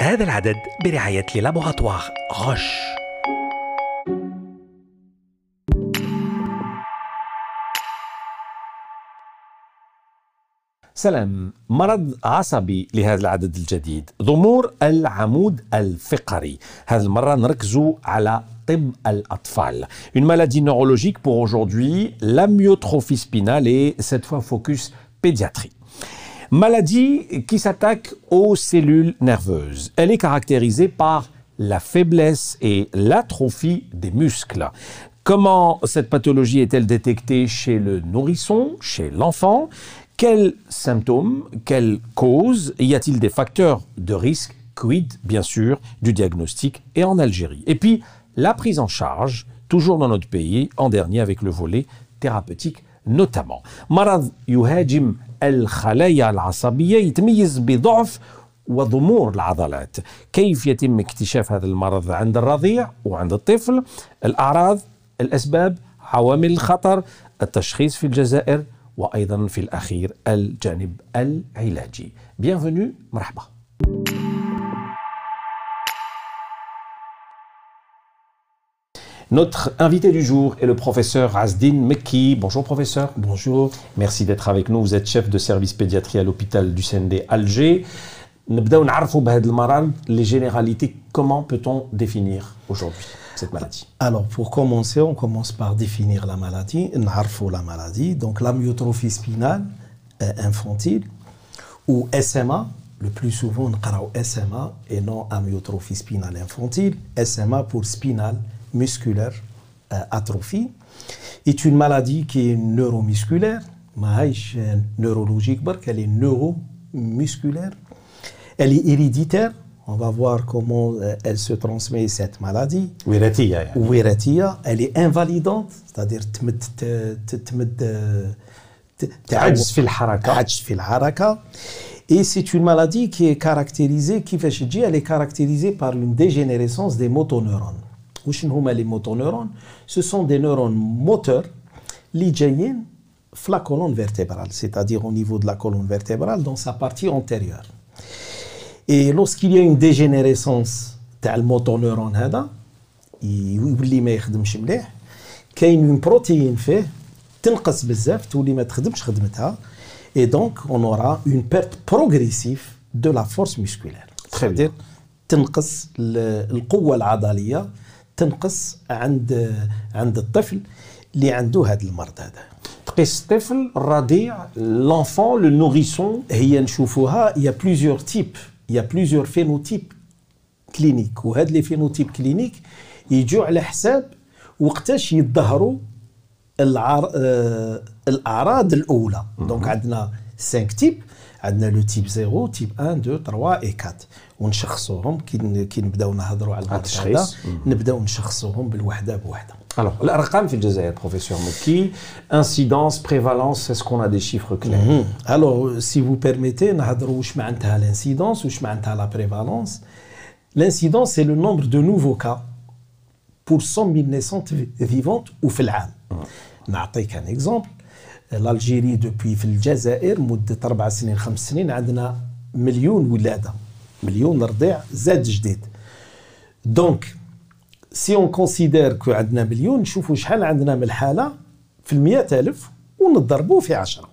هذا العدد برعاية لابوغاتوار غش سلام. مرض عصبي لهذا العدد الجديد. ضمور العمود الفقري. هذه المرة نركزوا على طب الأطفال. Une maladie neurologique pour aujourd'hui, l'amyotrophie spinale et cette fois focus pédiatrie. Maladie qui s'attaque aux cellules nerveuses. Elle est caractérisée par la faiblesse et l'atrophie des muscles. Comment cette pathologie est-elle détectée chez le nourrisson, chez l'enfant? Quels symptômes, quelles causes? Y a-t-il des facteurs de risque? Quid, bien sûr, du diagnostic et en Algérie? Et puis, la prise en charge, toujours dans notre pays, en dernier avec le volet thérapeutique notamment. مرض يهاجم الخلايا العصبية يتميز بضعف وضمور العضلات كيف يتم اكتشاف هذا المرض عند الرضيع وعند الطفل الأعراض الأسباب عوامل الخطر التشخيص في الجزائر وأيضا في الأخير الجانب العلاجي. Bienvenue مرحبا. Notre invité du jour est le professeur Azdin Mekki. Bonjour professeur. Bonjour. Merci d'être avec nous. Vous êtes chef de service pédiatrie à l'hôpital du CND Alger. نبداو نعرفوا بهذا المرض les généralités comment peut-on définir aujourd'hui cette maladie Alors, pour commencer, on commence par définir la maladie, la maladie, donc l'amyotrophie spinale euh, infantile, ou SMA, le plus souvent on parle SMA et non amyotrophie spinale infantile, SMA pour spinal musculaire euh, atrophie, est une maladie qui est neuromusculaire, neurologique, elle est neuromusculaire, elle est héréditaire, on va voir comment euh, elle se transmet cette maladie. Wiratia. Elle est invalidante, c'est-à-dire et c'est une maladie qui est caractérisée, qui fait elle est caractérisée par une dégénérescence des motoneurones Les motoneurones, ce sont des neurones moteurs qui la colonne vertébrale, c'est-à-dire au niveau de la colonne vertébrale, dans sa partie antérieure. Et lorsqu'il y a une dégénérescence تاع الموتونيرون هذا يولي ما يخدمش مليح كاين اون بروتين فيه تنقص بزاف تولي ما تخدمش خدمتها et donc on aura une perte progressive de la force musculaire c'est-à-dire تنقص القوه العضليه تنقص عند عند الطفل اللي عنده هذا المرض هذا. تقيس الطفل الرضيع l'enfant le nourrisson. هي نشوفوها types. Il y a plusieurs phénotypes cliniques. وهاد لي phénotypes cliniques يجوا على حساب وقتاش يظهروا. آه الأعراض الأولى. دونك عندنا 5 تيب عندنا لو تيب 0 تيب 1 2 3 اي 4 ونشخصوهم كي كي نبداو نهضروا على التشخيص نبداو نشخصوهم بالوحده بوحده Alors, l'Arqam fait le professeur Mouki, incidence, prévalence, est-ce qu'on a des chiffres clairs mm -hmm. Alors, si vous permettez, l'incidence ou la prévalence. L'incidence, c'est le nombre de nouveaux cas pour 100 000 naissances vivantes ou fil'am. نعطيك un exemple. L'Algérie, depuis في الجزائر مدة أربع سنين خمس سنين عندنا مليون ولادة مليون رضيع زاد جديد. دونك سي اون كونسيدير كو عندنا مليون نشوفوا شحال عندنا من الحالة في المئة ألف ونضربوه في عشرة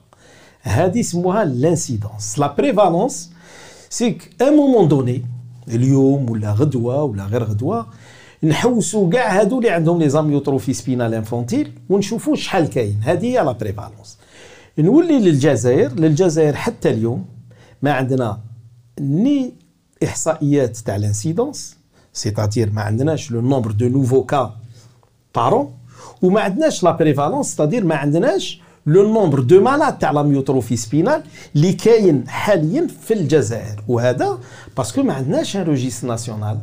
هذه يسموها لانسيدونس لا بريفالونس سيك ان مومون دوني اليوم ولا غدوة ولا غير غدوة نحوسوا كاع هادو اللي عندهم لي زاميوتروفي سبينال انفونتيل ونشوفوا شحال كاين. هذه هي لا بريفالونس. نولي للجزائر للجزائر حتى اليوم ما عندنا ني إحصائيات تاع لانسيدونس c'est-à-dire ما عندناش لو نومبر دو نوفو كا بارون وما عندناش لا بريفالونس c'est-à-dire ما عندناش لو نومبر دو مالاد تاع لا ميوتروفي سبينال اللي كاين حاليا في الجزائر. وهذا باسكو ما عندناش ان روجيست ناسيونال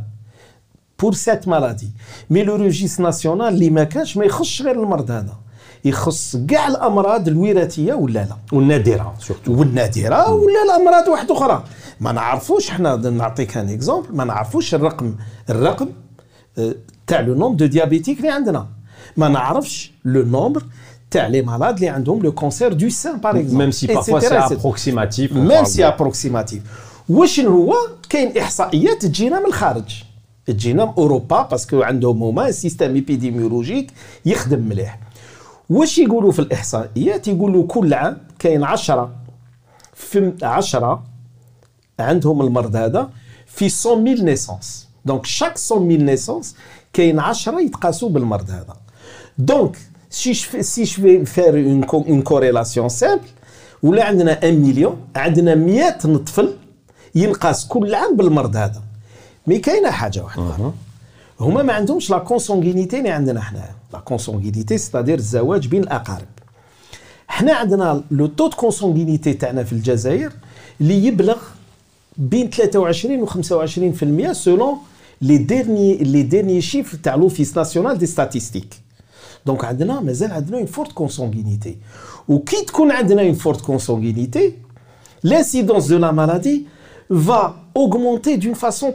بور سيت مالادي مي لو روجيست ناسيونال اللي ما كانش ما يخصش غير المرض هذا. يخص كاع الأمراض الوراثيه ولا لا؟ والنادرة سورتو والنادرة ولا الامراض واحدة أخرى. ما نعرفوش حنا نعطيك ان اكزومبل ما نعرفوش الرقم الرقم تاع لو نومبر دو ديابيتيك اللي عندنا. ما نعرفش لو نومبر تاع لي مالاد اللي عندهم لو كونسير دو سان باغ اكزومبل ميم سي بارفوا سي ابروكسيماتيف ميم سي ابروكسيماتيف وشنو هو كاين إحصائيات تجينا من الخارج. تجينا أوروبا باسكو عندهم هما سيستم ايبيديميولوجيك يخدم مليح. واش يقولوا في الإحصائيات؟ يقولوا كل عام كاين 10 في 10 عندهم المرض هذا في 100 نيسونس دونك شاك 100 نيسونس كاين 10 يتقاسوا بالمرض هذا. دونك سي سي جو فير اون كوريلاسيون سامبل ولا عندنا 1 مليون عندنا 100 طفل ينقاس كل عام بالمرض هذا. مي كاينة حاجة واحدة هما ما عندهمش لا كونسونغينيتي اللي عندنا حنايا لا كونسونغينيتي ستادير الزواج بين الاقارب حنا عندنا لو تو دو كونسونغينيتي تاعنا في الجزائر اللي يبلغ بين 23 و 25% سولون لي ديرني لي ديرني شيف تاع لوفيس ناسيونال دي ستاتيستيك دونك عندنا مازال عندنا اون فورت كونسونغينيتي وكي تكون عندنا اون فورت كونسونغينيتي l'incidence de la maladie va augmenter d'une façon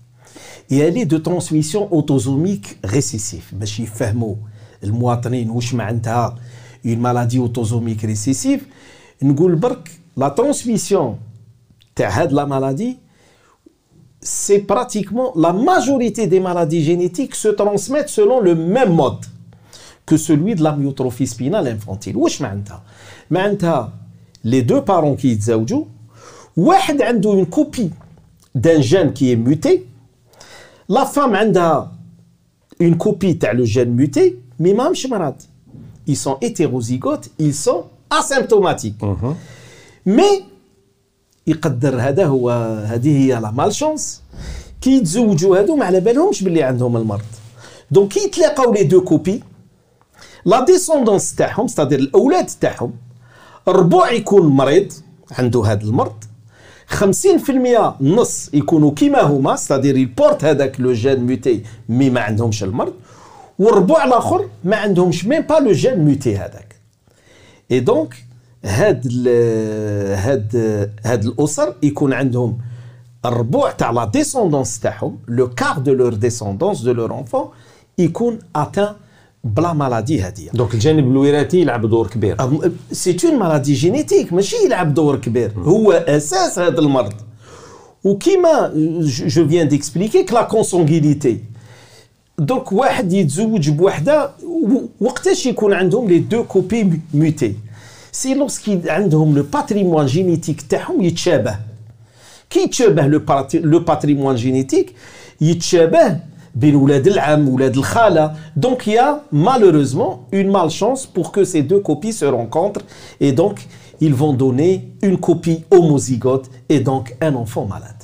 génétique et elle est de transmission autosomique récessive باش يفهموا المواطنين واش معناتها اون مالادي اوتوزوميك ريسيسيف نقول برك لا ترانسميسيون تاع هاد لا مالادي c'est pratiquement la majorité des maladies génétiques se transmettent selon le même mode que celui de la myotrophie spinale infantile. واش معناتها؟ معناتها les deux parents qui يتزوجوا واحد عنده une copie d'un gène qui est muté La femme عندها une copie تاع le gène muté mais ماهمش مرض ils sont hétérozygotes ils sont asymptomatiques. Mais يقدر هذا هو هذه هي لا مالشونس كي يتزوجوا هادو ما على بالهمش باللي عندهم المرض. دونك كي يتلاقاو لي دو كوبي لا ديسوندونس تاعهم ستادير الأولاد تاعهم ربع يكون مريض عنده هذا المرض 50% نص يكونوا كيما هما ستادير يبورت هذاك لو جين ميوتي مي ما عندهمش المرض والربع الآخر ما عندهمش ميم با لو جين ميوتي هذاك. اي دونك هاد هاد هاد الأسر يكون عندهم الربع تاع لا ديسوندونس تاعهم لو كار دو لور ديسوندونس دو لور انفون يكون اتان بلا مالادي هذه دونك الجانب الوراثي يلعب دور كبير. سي اون مالادي جينيتيك ماشي يلعب دور كبير هو أساس هذا المرض. وكيما جو فيان ديكسبليكي لا كونسونغينيتي دونك واحد يتزوج بوحدة وقتاش يكون عندهم لي دو كوبي ميوتي سي لوسكي عندهم لو باتريمون جينيتيك تاعهم يتشابه. كي يتشابه لو باتريمون جينيتيك يتشابه Donc il y a malheureusement une malchance pour que ces deux copies se rencontrent et donc ils vont donner une copie homozygote et donc un enfant malade.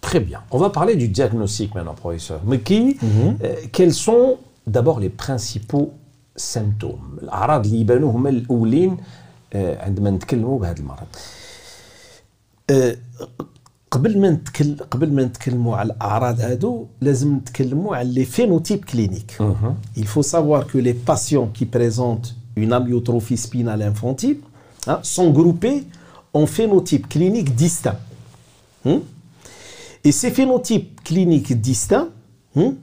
Très bien. On va parler du diagnostic maintenant, professeur. Mais qui, mm quels sont d'abord les principaux symptômes? الأعراض اللي يبانوا هما الأولين آه، عندما نتكلموا بهذا المرض أه، قبل ما نتكلم قبل ما نتكلموا على الاعراض هادو لازم نتكلموا على لي phénotypes cliniques il faut savoir que les patients qui présentent une amyotrophie spinale infantile hein, sont groupés en phénotypes cliniques distincts hein. et ces phénotypes cliniques distincts hein,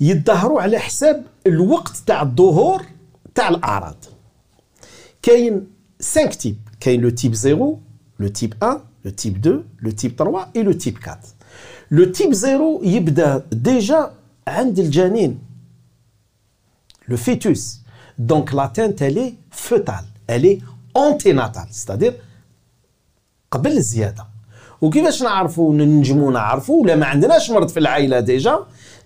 يظهروا على حساب الوقت تاع الظهور تاع الاعراض كاين 5 types كاين le type 0 le type 1 le type 2 le type 3 et le type 4 le type 0 يبدا déjà عند الجنين le fœtus donc l'atteinte elle est fœtale elle est anténatale c'est-à-dire قبل الزياده وكيفاش نعرفوا ننجموا نعرفوا ولا ما عندناش مرض في العائله ديجا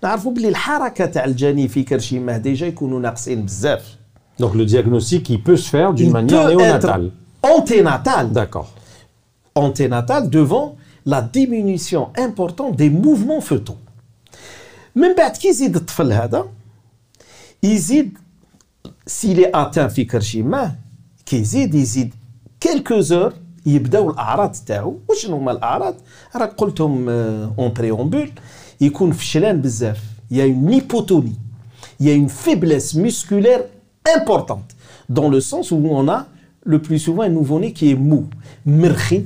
نعرفوا باللي الحركه تاع الجنين في كرشيمه ديجا يكونوا ناقصين بزاف Donc le diagnostic, il peut se faire d'une Il manière peut néonatale. être anténatale D'accord. anténatale devant la diminution importante des mouvements fœtaux. من بعد كي يزيد الطفل هذا يزيد s'il est atteint في كرشيمه كي يزيد يزيد quelques heures يبداو الاعراض تاعو وشنو هما الاعراض راك قلتهم اون بريومبول يكون فشلان بزاف il y a une hypotonie, il y a une faiblesse musculaire importante, dans le sens où on a le plus souvent un nouveau-né qui est mou, مرخي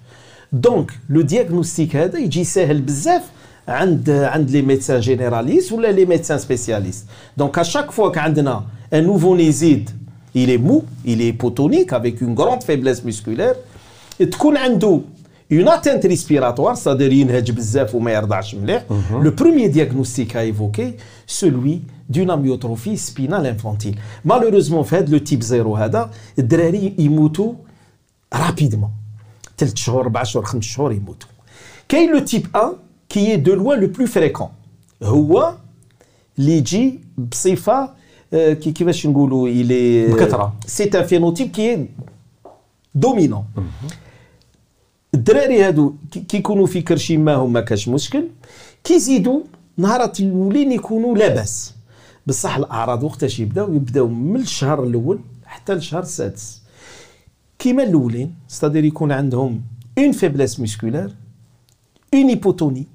دونك لو دياغنوستيك هذا يجي ساهل بزاف عند عند لي ميدسان جينيراليست ولا لي ميدسان سبيسياليست دونك ا شاك فوا كعندنا ان نوفو نيزيد il est mou, il est hypotonique avec une grande faiblesse musculaire تكون عنده une atteinte respiratoire, c'est-à-dire ينهج بزاف وما يرضعش مليح. Le premier diagnostic à évoquer, celui d'une amyotrophie spinale infantile. Malheureusement, fait le type 0 هذا الدراري يموتوا rapidement. 3 شهور 4 شهور 5 شهور يموتوا. كاين le type 1 qui est de loin le plus fréquent. هو اللي يجي بصفة كي كيفاش نقولوا est بكثره. un phénotype qui est dominant. الدراري هادو كيكونوا في كرشيماهم ما كاش مشكل كيزيدوا نهار الاولين يكونوا لاباس بصح الأعراض وقتاش يبداو يبداو من الشهر الأول حتى الشهر السادس كيما الاولين ستادير يكون عندهم اون فيبلس مسكولار اون هيبوتوني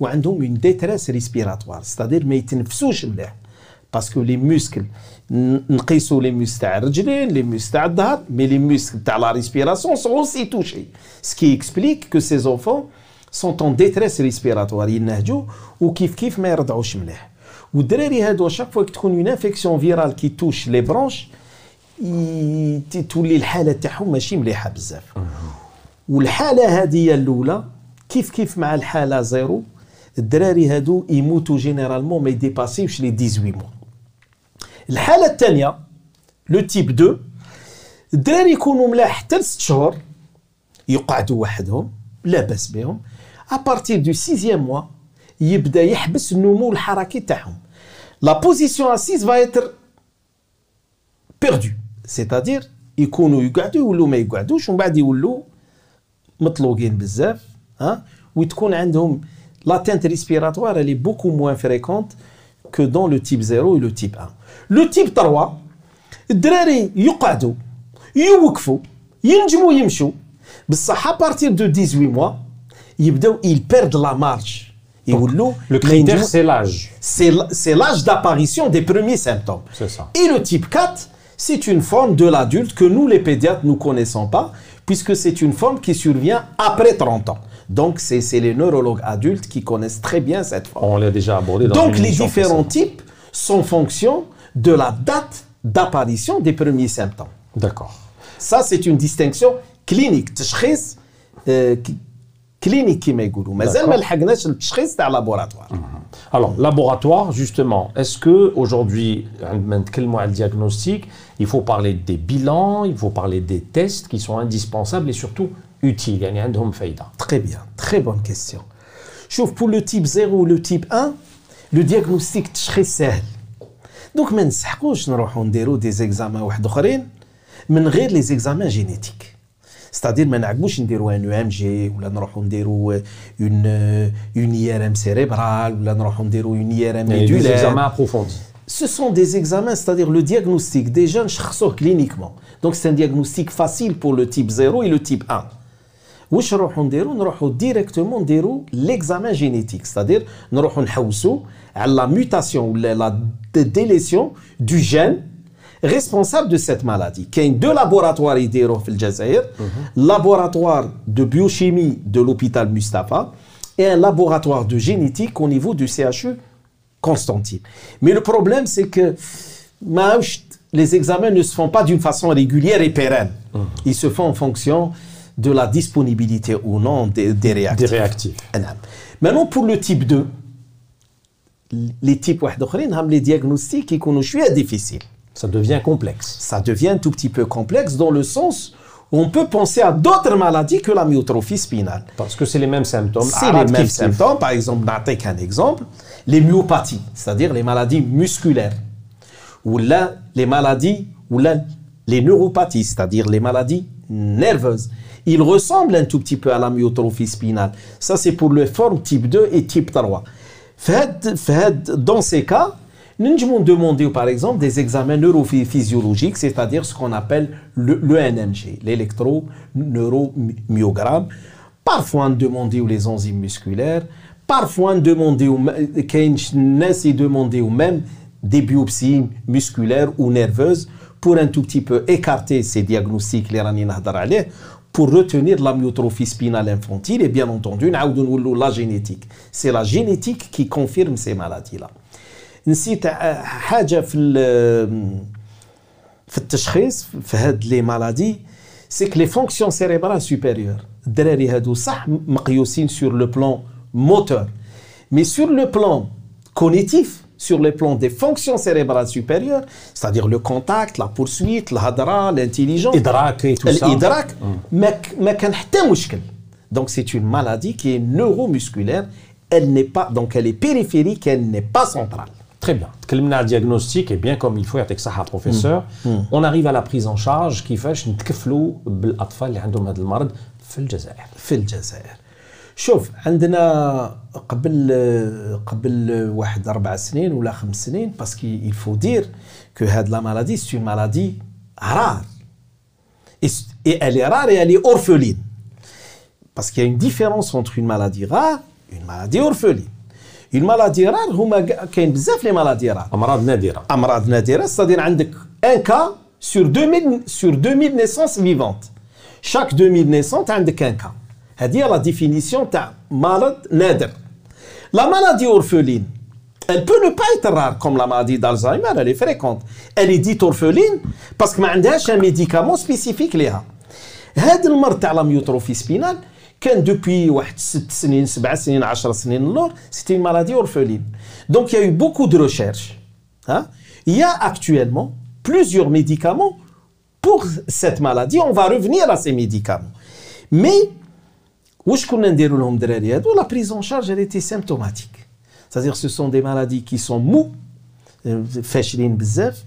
وعندهم اون ديتريس ريسبيراتوار ستادير ما يتنفسوش مليح باسكو لي موسكل نقيسوا لي موسكل تاع الرجلين لي موسكل تاع الظهر مي لي موسكل تاع لا ريسبيراسيون سون اوسي توشي سكي اكسبليك كو سي زونفون سون اون ديتريس ريسبيراتوار ينهجوا وكيف كيف ما يرضعوش مليح والدراري هادو شاك فوا تكون اون انفيكسيون فيرال كي توش لي برونش تولي الحالة تاعهم ماشي مليحة بزاف. والحالة هذه الأولى كيف كيف مع الحالة زيرو؟ الدراري هادو يموتوا جينيرالمون ما يديباسيوش لي 18 موا الحالة الثانية لو تيب 2 الدراري يكونوا ملاح حتى 6 شهور يقعدوا وحدهم لاباس بهم. ابارتير دو سيزيام موا يبدأ يحبس النمو الحركي تاعهم. لا بوزيسيون اسيز فا ايتر بيردو سيتادير يكونوا يقعدوا يولوا ما يقعدوش ومن بعد يولوا مطلوقين بزاف ها وتكون عندهم l'atteinte respiratoire elle est beaucoup moins fréquente que dans le type 0 et le type 1 le type 3 الدراري يقعدوا يوقفوا ينجموا يمشوا بصح à partir de 18 mois يبداو ils perdent la marche يولوا Le critère, c'est l'âge. c'est l- c'est l'âge d'apparition des premiers symptômes. C'est ça. Et le type 4, c'est une forme de l'adulte que nous, les pédiatres, nous connaissons pas, puisque c'est une forme qui survient après 30 ans. Donc, c'est les neurologues adultes qui connaissent très bien cette forme. On l'a déjà abordé dans Donc, les différents types sont fonction de la date d'apparition des premiers symptômes. D'accord. Ça, c'est une distinction clinique, euh, آه، ك- كلينيك كما يقولوا مازال D'accord. ما لحقناش التشخيص تاع لابوراتوار Alors, laboratoire, justement, est-ce que aujourd'hui, عندما نتكلموا على le diagnostic, il faut parler des bilans, il faut parler des tests qui sont indispensables et surtout utiles, يعني عندهم فايدة. Très bien, très bonne question. شوف pour le type 0 ou le type 1 le diagnostic تشخيص سهل دونك ما نسحقوش نروحوا نديروا دي زيكزامان واحد اخرين من غير لي زيكزامان جينيتيك ستادير ما نعقبوش نديروا ان ام جي ولا نروحوا نديروا اون اون اي ار ام سيريبرال ولا نروحوا نديروا اون اي ار ام يعني des ميدولار examens approfondis. Ce sont des examens, c'est-à-dire le diagnostic des jeunes نشخصوه cliniquement. Donc c'est un diagnostic facile pour le type 0 et le type 1. واش نروحوا نديروا نروحوا ديريكتومون نديروا l'examen génétique c'est-à-dire نروحوا نحوسوا على la mutation ولا la délétion du gène responsable de cette maladie. Il y a deux laboratoires au Algérie, mhm. laboratoire de biochimie de l'hôpital Mustapha et un laboratoire de génétique au niveau du CHU Constantine. Mais le problème, c'est que les examens ne se font pas d'une façon régulière et pérenne. Mhm. Ils se font en fonction de la disponibilité ou non des, réactifs. Maintenant, pour le type 2, les types les diagnostics qui sont difficiles. Ça devient complexe. Ça devient un tout petit peu complexe dans le sens où on peut penser à d'autres maladies que la myotrophie spinale. Parce que c'est les mêmes symptômes. C'est les mêmes symptômes. Par exemple, n'attendez qu'un exemple, les myopathies, c'est-à-dire les maladies musculaires, ou là, les maladies, ou là, les neuropathies, c'est-à-dire les maladies nerveuses. Ils ressemblent un tout petit peu à la myotrophie spinale. Ça, c'est pour les formes type 2 et type 3. Dans ces cas, nous devons demander par exemple des examens neurophysiologiques, c'est-à-dire ce qu'on appelle le, NMG, l'électro-neuromyogramme. Parfois, on demande les enzymes musculaires, parfois, on demande demander même des musculaires ou nerveuses pour un tout petit peu écarter ces diagnostics pour retenir la myotrophie spinale infantile et bien entendu la génétique. C'est la génétique qui confirme ces maladies-là. نسيت حاجه في في التشخيص في هاد لي مالادي سي كو لي فونكسيون سيريبرال سوبيريور الدراري هادو صح مقيوسين سور لو بلان موتور مي سور لو بلان كونيتيف sur le plan des fonctions cérébrales supérieures, c'est-à-dire le contact, la poursuite, l'hadra, l'intelligence. L'idrak et tout ça. L'idrak, mais Donc c'est une maladie qui est neuromusculaire, elle n'est pas, donc elle est périphérique, elle n'est pas centrale. Très bien. le diagnostic et bien comme il faut avec ça professeur mm. Mm. on arrive à la prise en charge كيفاش نتكفلوا بالاطفال اللي عندهم هذا المرض في الجزائر في الجزائر شوف عندنا قبل قبل واحد اربع سنين ولا خمس سنين باسكو il faut dire que هاد la maladie c'est une maladie rare et elle est rare et elle est orpheline parce qu'il y a une différence entre une maladie rare et une maladie orpheline une maladie rare هما كاين بزاف لي مالادي رار امراض نادره امراض نادره c'est-à-dire عندك ان كا sur 2000 sur 2000 naissances vivantes chaque 2000 naissances عندك ان كا هذه هي لا ديفينيسيون تاع مرض نادر la maladie orpheline elle peut ne pas être rare comme la maladie d'Alzheimer elle est fréquente elle est dite orpheline parce que ما عندهاش un médicament spécifique ليها هذا المرض تاع لا ميوتروفي سبينال كان دوبوي واحد ست سنين سبع سنين 10 سنين اللور سيتي une maladie orpheline donc il y a eu beaucoup de recherches hein? il y a actuellement plusieurs médicaments pour cette maladie on va revenir à ces médicaments mais واش كنا نديروا لهم الدراري هادو لا بريز اون شارج elle était symptomatique c'est-à-dire ce sont des maladies qui sont mou فاشلين بزاف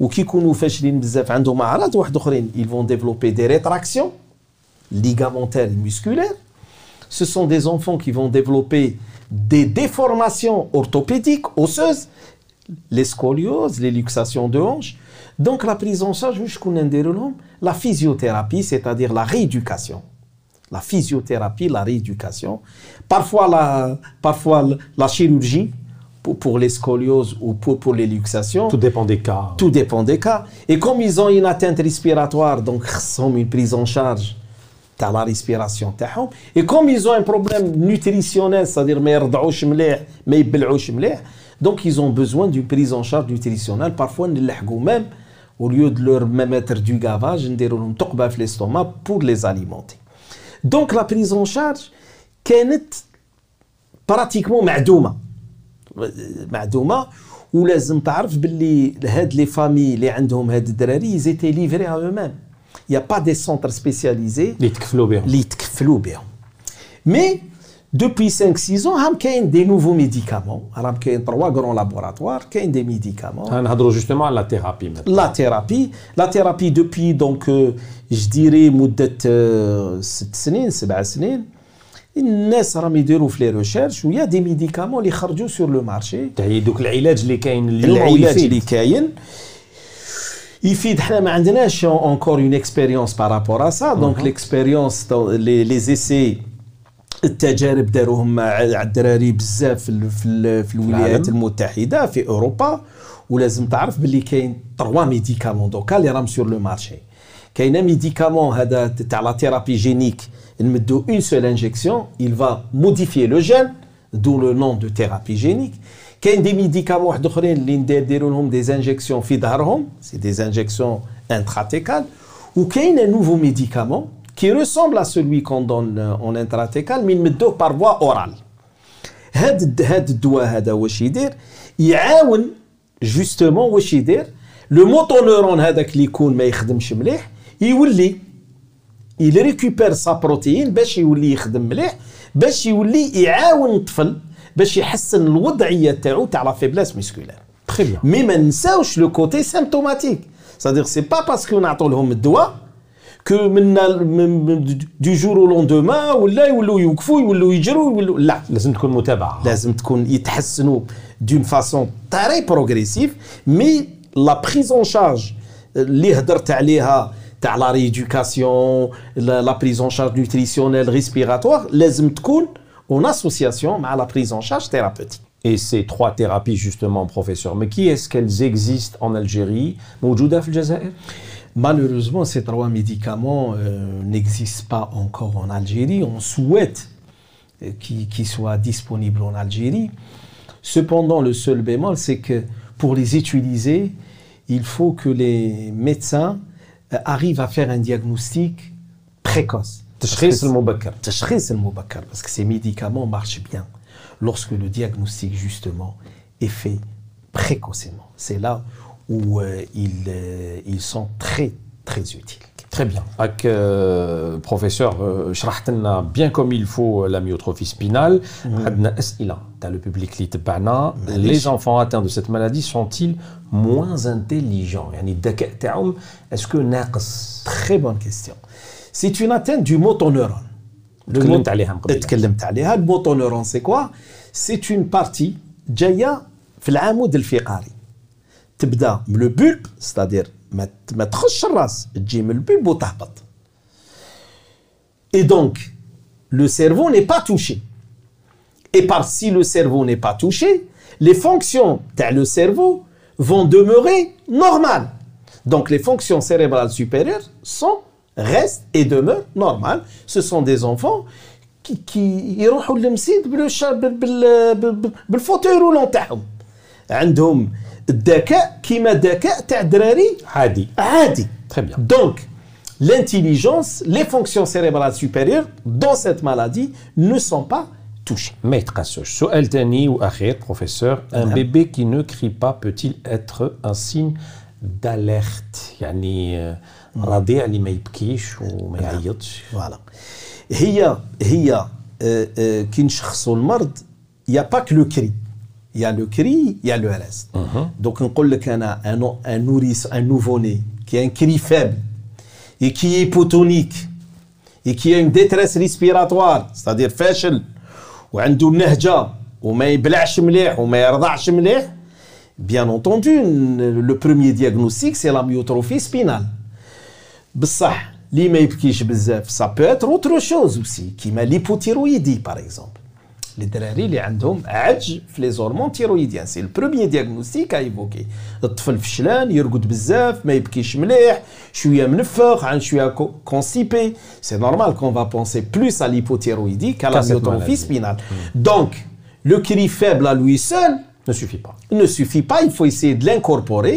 وكي يكونوا فاشلين بزاف عندهم اعراض واحد اخرين ils vont développer des rétractions ligamentaires et musculaires. Ce sont des enfants qui vont développer des déformations orthopédiques, osseuses, les scolioses, les luxations de hanches. Donc la prise en charge, la physiothérapie, c'est-à-dire la rééducation. La physiothérapie, la rééducation. Parfois la, parfois la chirurgie pour, pour les scolioses ou pour, pour les luxations. Tout dépend des cas. Tout dépend des cas. Et comme ils ont une atteinte respiratoire, donc ils ont une prise en charge تاع لا ريسبيراسيون تاعهم اي كوم يزو ان بروبليم نوتريسيونيل سادير ما يرضعوش مليح ما يبلعوش مليح دونك يزون بوزوان دو بريز اون شارج نوتريسيونيل بارفوا نلحقوا ميم au lieu de leur mettre du gavage نديروا لهم ثقبه في الاستوما pour les alimenter دونك لا بريز اون شارج كانت براتيكمون معدومه معدومه ولازم تعرف باللي هاد لي فامي اللي عندهم هاد الدراري زيتي ليفري ا eux mêmes Il n'y a pas des centres spécialisés. Les Mais depuis 5-6 ans, il y a des nouveaux médicaments. Il y a trois grands laboratoires, il y a des médicaments. On a justement la thérapie maintenant. La thérapie. La thérapie depuis, donc, euh, je dirais, 7 années, 7 années. الناس راهم يديروا في لي ريشيرش ويا دي ميديكامون اللي خرجوا سور لو مارشي دوك العلاج اللي كاين اليوم العلاج اللي كاين يفيد حنا ما عندناش encore une expérience par rapport à ça donc l'expérience les, les essais التجارب داروهم مع الدراري بزاف في, في, في الولايات المتحده في اوروبا ولازم تعرف باللي كاين 3 ميديكامون دوكا اللي راهم سور لو مارشي كاين ميديكامون هذا تاع لا ثيرابي جينيك نمدو اون سول انجيكسيون il va modifier le gène d'où le nom de thérapie génique كاين دي ميديكامون واحد اخرين اللي نديروا لهم دي انجيكسيون في ظهرهم سي دي انجيكسيون انتراتيكال وكاين ان نوفو ميديكامون كي ريسومبل ا سولوي كون دون اون انتراتيكال مي نمدوه بار فوا اورال هاد هاد الدواء هذا واش يدير يعاون جوستومون واش يدير لو موتونورون هذاك اللي يكون ما يخدمش مليح يولي il ريكوبير sa protéine باش يولي يخدم مليح باش يولي يعاون الطفل باش يحسن الوضعية تاعو تاع لا فيبلاس ميسكولير تري بيان مي ما نساوش لو كوتي سيمتوماتيك صادير سي با باسكو نعطو لهم الدواء كو من دو جور أو ولا يولوا يوقفوا يولوا يجروا يولو لا. لازم تكون متابعة. لازم تكون يتحسنوا دون فاسون تري بروغريسيف مي لا بريز اون شارج اللي هدرت عليها تاع la rééducation la, la prise en charge nutritionnelle respiratoire لازم تكون en association مع la prise en charge thérapeutique Et ces trois thérapies, justement, professeur, mais qui est-ce qu'elles existent en Algérie موجودة في الجزائر Malheureusement, ces trois médicaments euh, n'existent pas encore en Algérie. On souhaite euh, qu'ils qu'ils soient disponibles en Algérie. Cependant, le seul bémol, c'est que pour les utiliser, il faut que les médecins euh, arrive à faire un diagnostic précoce. Parce que ces médicaments marchent bien lorsque le diagnostic, justement, est fait précocement. C'est là où euh, ils, euh, ils sont très, très utiles. Très bien. Avec, euh, professeur, euh, شرحت لنا bien comme il faut la myotrophie spinale. عندنا أسئلة تاع le public اللي تبعنا. Les enfants atteints de cette maladie sont-ils moins intelligents يعني الذكاء تاعهم est-ce que ناقص Très bonne question. C'est une atteinte du motoneurone. Le تكلمت mot- عليها من قبل. تكلمت عليها. Le motoneurone, c'est quoi C'est une partie جاية في العمود الفقري. تبدا من لو بولب ستادير ما ت- ما تخش الراس تجي من البولب وتهبط. Et donc, le cerveau n'est pas touché. Et par si le cerveau n'est pas touché, les fonctions dans le cerveau vont demeurer normales. Donc les fonctions cérébrales supérieures sont, restent et demeurent normales. Ce sont des enfants qui, qui يروحوا للمسيد بالش- بال- بال- بال- بالفوتوي رولون تاعهم. عندهم الذكاء كيما الذكاء تاع دراري عادي. عادي. Très bien. Donc, l'intelligence, les fonctions cérébrales supérieures dans cette maladie ne sont pas touchées. ما يتقاسوش. سؤال تاني وأخير professeur. Un نعم. bébé qui ne crie pas peut-il être un signe d'alerte يعني آه، رضيع اللي ما يبكيش وما يعيطش Voilà. هي هي آه، آه، كي نشخصوا المرض il n'y a pas que le cri. Il y a le cri, il y a le reste. Donc نقول لك انا un, no- un nourrisson, un nouveau-né qui a un cri faible et qui est hypotonique et qui a une détresse respiratoire, c'est-à-dire فاشل وعنده النهجة وما يبلعش مليح وما يرضعش مليح Bien entendu, le premier diagnostic, c'est la myotrophie spinale. بصح اللي ما يبكيش بزاف ça peut être autre chose aussi كيما l'hypothyroïdie par exemple الدراري اللي عندهم عج في لي زورمون تيرويديان سي البروميي دياغنوستيك ا ايفوكي الطفل فشلان يرقد بزاف ما يبكيش مليح شويه منفخ عن شويه كونسيبي سي نورمال كون va penser plus à l'hypothyroïdie qu'à la Qu'à cette myotrophie maladie. spinale donc le cri faible à lui seul ne suffit pas. ne suffit pas il faut essayer de l'incorporer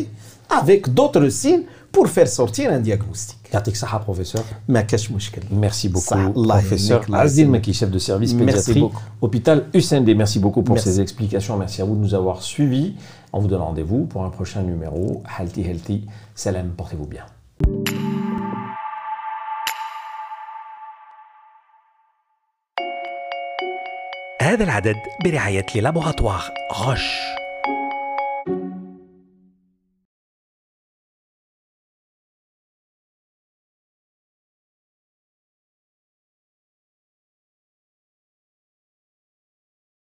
avec d'autres signes pour faire sortir un diagnostic يعطيك الصحة professeur. ما كاش مشكل Merci beaucoup, صح، الله professeur يهنيك، الله Azil يسلمك. Maki, chef de service Merci pédiatrie, beaucoup. hôpital USND. Merci beaucoup pour Merci. ces explications. Merci à vous de nous avoir suivis. On vous donne rendez-vous pour un prochain numéro. Healthy Healthy. Salam, portez-vous bien. هذا العدد برعاية لابوغاتوار غش